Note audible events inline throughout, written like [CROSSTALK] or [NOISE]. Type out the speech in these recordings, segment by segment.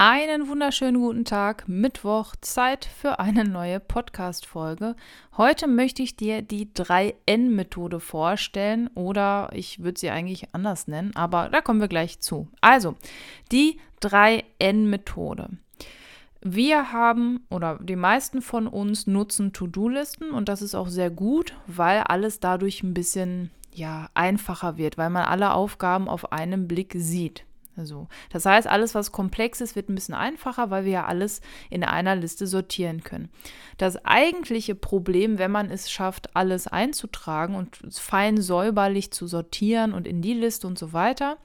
Einen wunderschönen guten Tag, Mittwoch, Zeit für eine neue Podcast-Folge. Heute möchte ich dir die 3N-Methode vorstellen oder ich würde sie eigentlich anders nennen, aber da kommen wir gleich zu. Also, die 3N-Methode. Wir haben oder die meisten von uns nutzen To-Do-Listen und das ist auch sehr gut, weil alles dadurch ein bisschen ja, einfacher wird, weil man alle Aufgaben auf einen Blick sieht. So. Das heißt, alles, was komplex ist, wird ein bisschen einfacher, weil wir ja alles in einer Liste sortieren können. Das eigentliche Problem, wenn man es schafft, alles einzutragen und fein säuberlich zu sortieren und in die Liste und so weiter,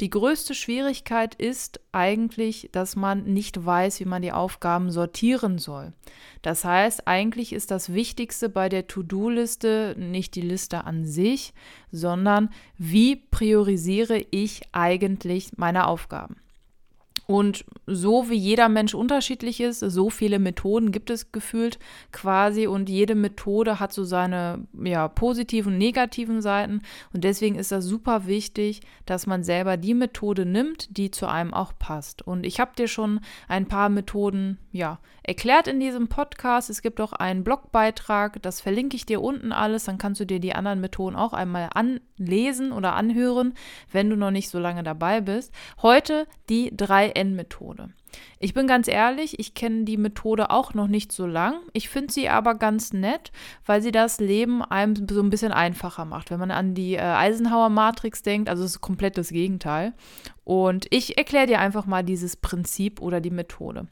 die größte Schwierigkeit ist eigentlich, dass man nicht weiß, wie man die Aufgaben sortieren soll. Das heißt, eigentlich ist das Wichtigste bei der To-Do-Liste nicht die Liste an sich, sondern wie priorisiere ich eigentlich meine Aufgaben. Und so wie jeder Mensch unterschiedlich ist, so viele Methoden gibt es gefühlt quasi und jede Methode hat so seine ja, positiven und negativen Seiten und deswegen ist das super wichtig, dass man selber die Methode nimmt, die zu einem auch passt. Und ich habe dir schon ein paar Methoden ja erklärt in diesem Podcast. Es gibt auch einen Blogbeitrag, das verlinke ich dir unten alles, dann kannst du dir die anderen Methoden auch einmal anlesen oder anhören, wenn du noch nicht so lange dabei bist. Heute die drei N-Methode. Ich bin ganz ehrlich, ich kenne die Methode auch noch nicht so lang. Ich finde sie aber ganz nett, weil sie das Leben einem so ein bisschen einfacher macht. Wenn man an die äh, Eisenhower-Matrix denkt, also es ist komplett das Gegenteil. Und ich erkläre dir einfach mal dieses Prinzip oder die Methode.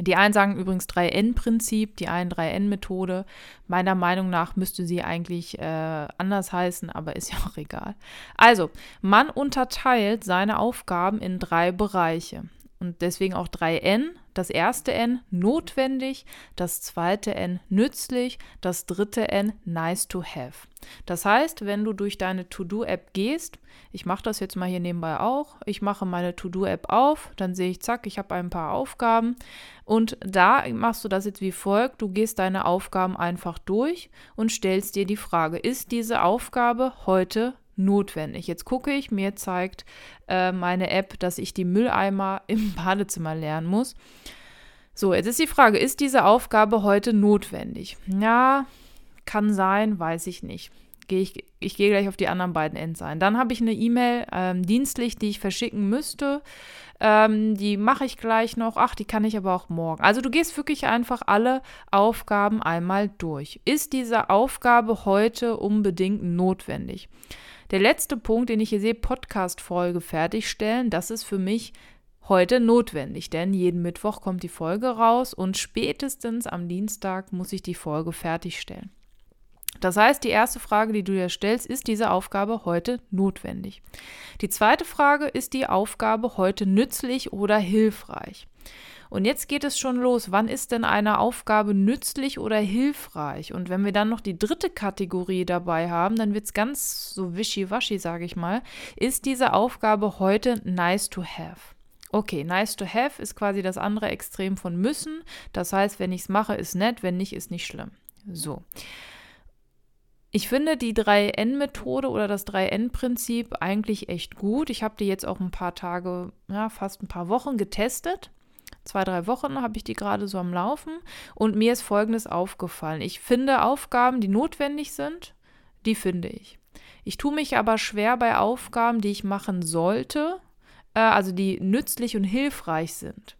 Die einen sagen übrigens 3N-Prinzip, die einen 3N-Methode. Meiner Meinung nach müsste sie eigentlich äh, anders heißen, aber ist [LAUGHS] ja auch egal. Also, man unterteilt seine Aufgaben in drei Bereiche und deswegen auch 3N. Das erste N notwendig, das zweite N nützlich, das dritte N nice to have. Das heißt, wenn du durch deine To-Do-App gehst, ich mache das jetzt mal hier nebenbei auch, ich mache meine To-Do-App auf, dann sehe ich, zack, ich habe ein paar Aufgaben und da machst du das jetzt wie folgt, du gehst deine Aufgaben einfach durch und stellst dir die Frage, ist diese Aufgabe heute notwendig. Jetzt gucke ich, mir zeigt äh, meine App, dass ich die Mülleimer [LAUGHS] im Badezimmer lernen muss. So, jetzt ist die Frage, ist diese Aufgabe heute notwendig? Ja, kann sein, weiß ich nicht. Geh ich, ich gehe gleich auf die anderen beiden Ends ein. Dann habe ich eine E-Mail ähm, dienstlich, die ich verschicken müsste. Ähm, die mache ich gleich noch. Ach, die kann ich aber auch morgen. Also du gehst wirklich einfach alle Aufgaben einmal durch. Ist diese Aufgabe heute unbedingt notwendig? Der letzte Punkt, den ich hier sehe, Podcast-Folge fertigstellen, das ist für mich heute notwendig, denn jeden Mittwoch kommt die Folge raus und spätestens am Dienstag muss ich die Folge fertigstellen. Das heißt, die erste Frage, die du dir stellst, ist diese Aufgabe heute notwendig? Die zweite Frage, ist die Aufgabe heute nützlich oder hilfreich? Und jetzt geht es schon los. Wann ist denn eine Aufgabe nützlich oder hilfreich? Und wenn wir dann noch die dritte Kategorie dabei haben, dann wird es ganz so wischiwaschi, sage ich mal. Ist diese Aufgabe heute nice to have? Okay, nice to have ist quasi das andere Extrem von müssen. Das heißt, wenn ich es mache, ist nett, wenn nicht, ist nicht schlimm. So. Ich finde die 3N-Methode oder das 3N-Prinzip eigentlich echt gut. Ich habe die jetzt auch ein paar Tage, ja, fast ein paar Wochen getestet zwei, drei Wochen habe ich die gerade so am Laufen und mir ist Folgendes aufgefallen. Ich finde Aufgaben, die notwendig sind, die finde ich. Ich tue mich aber schwer bei Aufgaben, die ich machen sollte, äh, also die nützlich und hilfreich sind.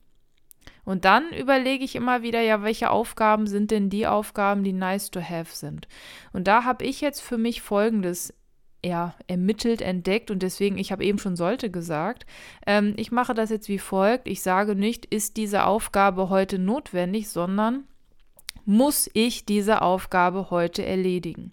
Und dann überlege ich immer wieder, ja, welche Aufgaben sind denn die Aufgaben, die nice to have sind. Und da habe ich jetzt für mich Folgendes ja, ermittelt, entdeckt und deswegen, ich habe eben schon sollte gesagt. Ähm, ich mache das jetzt wie folgt. Ich sage nicht, ist diese Aufgabe heute notwendig, sondern muss ich diese Aufgabe heute erledigen.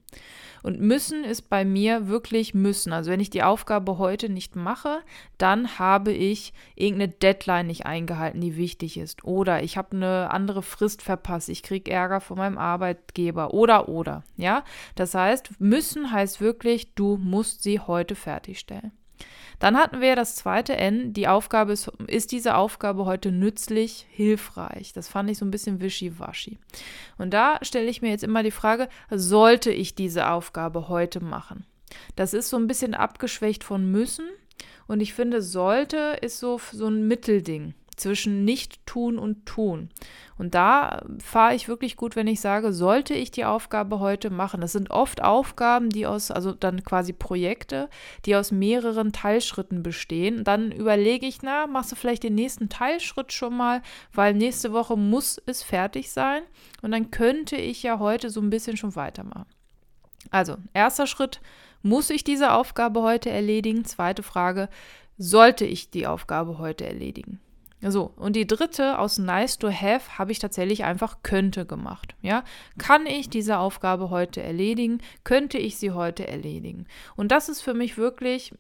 Und müssen ist bei mir wirklich müssen. Also wenn ich die Aufgabe heute nicht mache, dann habe ich irgendeine Deadline nicht eingehalten, die wichtig ist. Oder ich habe eine andere Frist verpasst. Ich kriege Ärger von meinem Arbeitgeber. Oder, oder. Ja, das heißt, müssen heißt wirklich, du musst sie heute fertigstellen. Dann hatten wir das zweite N. Die Aufgabe ist, ist diese Aufgabe heute nützlich, hilfreich? Das fand ich so ein bisschen wischiwaschi. Und da stelle ich mir jetzt immer die Frage, sollte ich diese Aufgabe heute machen? Das ist so ein bisschen abgeschwächt von müssen. Und ich finde, sollte ist so, so ein Mittelding. Zwischen nicht tun und tun. Und da fahre ich wirklich gut, wenn ich sage, sollte ich die Aufgabe heute machen. Das sind oft Aufgaben, die aus, also dann quasi Projekte, die aus mehreren Teilschritten bestehen. Dann überlege ich, na, machst du vielleicht den nächsten Teilschritt schon mal, weil nächste Woche muss es fertig sein. Und dann könnte ich ja heute so ein bisschen schon weitermachen. Also, erster Schritt, muss ich diese Aufgabe heute erledigen? Zweite Frage, sollte ich die Aufgabe heute erledigen? So, und die dritte aus Nice to Have habe ich tatsächlich einfach könnte gemacht. Ja, kann ich diese Aufgabe heute erledigen? Könnte ich sie heute erledigen? Und das ist für mich wirklich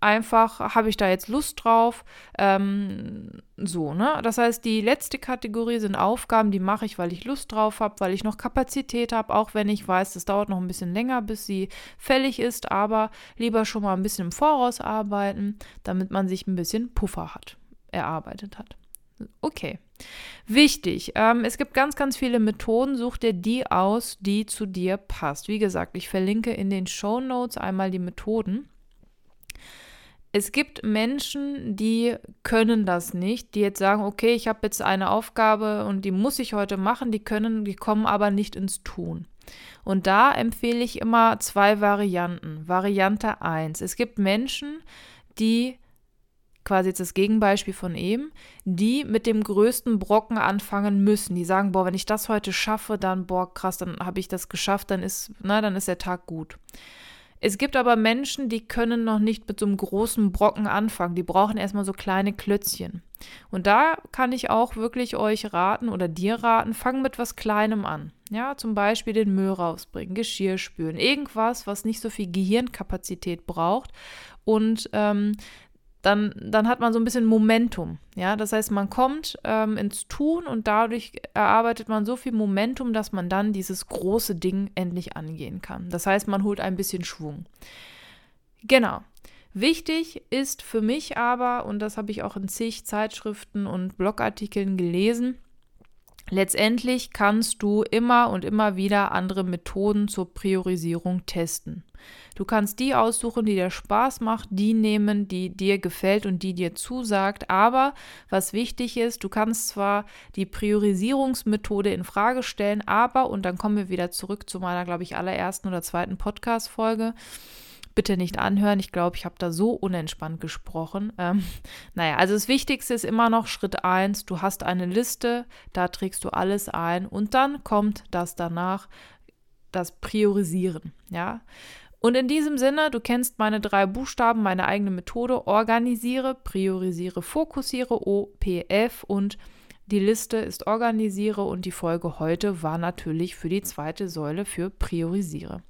einfach, habe ich da jetzt Lust drauf? Ähm, so, ne? Das heißt, die letzte Kategorie sind Aufgaben, die mache ich, weil ich Lust drauf habe, weil ich noch Kapazität habe, auch wenn ich weiß, das dauert noch ein bisschen länger, bis sie fällig ist, aber lieber schon mal ein bisschen im Voraus arbeiten, damit man sich ein bisschen Puffer hat erarbeitet hat. Okay. Wichtig, ähm, es gibt ganz, ganz viele Methoden. Such dir die aus, die zu dir passt. Wie gesagt, ich verlinke in den Show Notes einmal die Methoden. Es gibt Menschen, die können das nicht, die jetzt sagen, okay, ich habe jetzt eine Aufgabe und die muss ich heute machen, die können, die kommen aber nicht ins Tun. Und da empfehle ich immer zwei Varianten. Variante 1. Es gibt Menschen, die quasi jetzt das Gegenbeispiel von eben, die mit dem größten Brocken anfangen müssen. Die sagen, boah, wenn ich das heute schaffe, dann, boah, krass, dann habe ich das geschafft, dann ist, na, dann ist der Tag gut. Es gibt aber Menschen, die können noch nicht mit so einem großen Brocken anfangen. Die brauchen erstmal so kleine Klötzchen. Und da kann ich auch wirklich euch raten oder dir raten, fang mit was Kleinem an. Ja, zum Beispiel den Müll rausbringen, Geschirr spülen, irgendwas, was nicht so viel Gehirnkapazität braucht und ähm, dann, dann hat man so ein bisschen Momentum. Ja, das heißt, man kommt ähm, ins Tun und dadurch erarbeitet man so viel Momentum, dass man dann dieses große Ding endlich angehen kann. Das heißt, man holt ein bisschen Schwung. Genau. Wichtig ist für mich aber, und das habe ich auch in zig Zeitschriften und Blogartikeln gelesen, Letztendlich kannst du immer und immer wieder andere Methoden zur Priorisierung testen. Du kannst die aussuchen, die dir Spaß macht, die nehmen, die dir gefällt und die dir zusagt. Aber was wichtig ist, du kannst zwar die Priorisierungsmethode in Frage stellen, aber, und dann kommen wir wieder zurück zu meiner, glaube ich, allerersten oder zweiten Podcast-Folge, bitte nicht anhören. Ich glaube, ich habe da so unentspannt gesprochen. Ähm, [LAUGHS] naja, also das Wichtigste ist immer noch Schritt 1. Du hast eine Liste, da trägst du alles ein und dann kommt das danach, das Priorisieren. Ja. Und in diesem Sinne, du kennst meine drei Buchstaben, meine eigene Methode, organisiere, priorisiere, fokussiere, OPF und die Liste ist organisiere und die Folge heute war natürlich für die zweite Säule für priorisiere.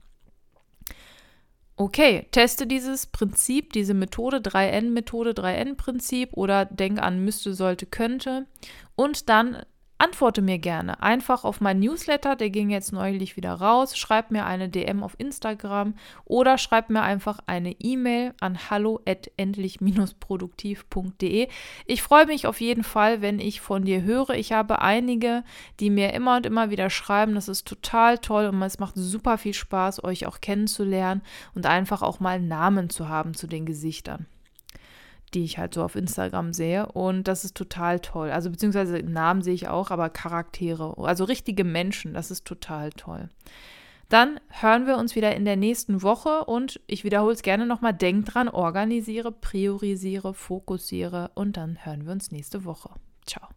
Okay, teste dieses Prinzip, diese Methode, 3N-Methode, 3N-Prinzip oder denk an müsste, sollte, könnte. Und dann Antworte mir gerne einfach auf mein Newsletter, der ging jetzt neulich wieder raus. Schreib mir eine DM auf Instagram oder schreib mir einfach eine E-Mail an hallo@endlich-produktiv.de. Ich freue mich auf jeden Fall, wenn ich von dir höre. Ich habe einige, die mir immer und immer wieder schreiben. Das ist total toll und es macht super viel Spaß, euch auch kennenzulernen und einfach auch mal Namen zu haben zu den Gesichtern die ich halt so auf Instagram sehe. Und das ist total toll. Also beziehungsweise Namen sehe ich auch, aber Charaktere, also richtige Menschen, das ist total toll. Dann hören wir uns wieder in der nächsten Woche und ich wiederhole es gerne nochmal. Denk dran, organisiere, priorisiere, fokussiere und dann hören wir uns nächste Woche. Ciao.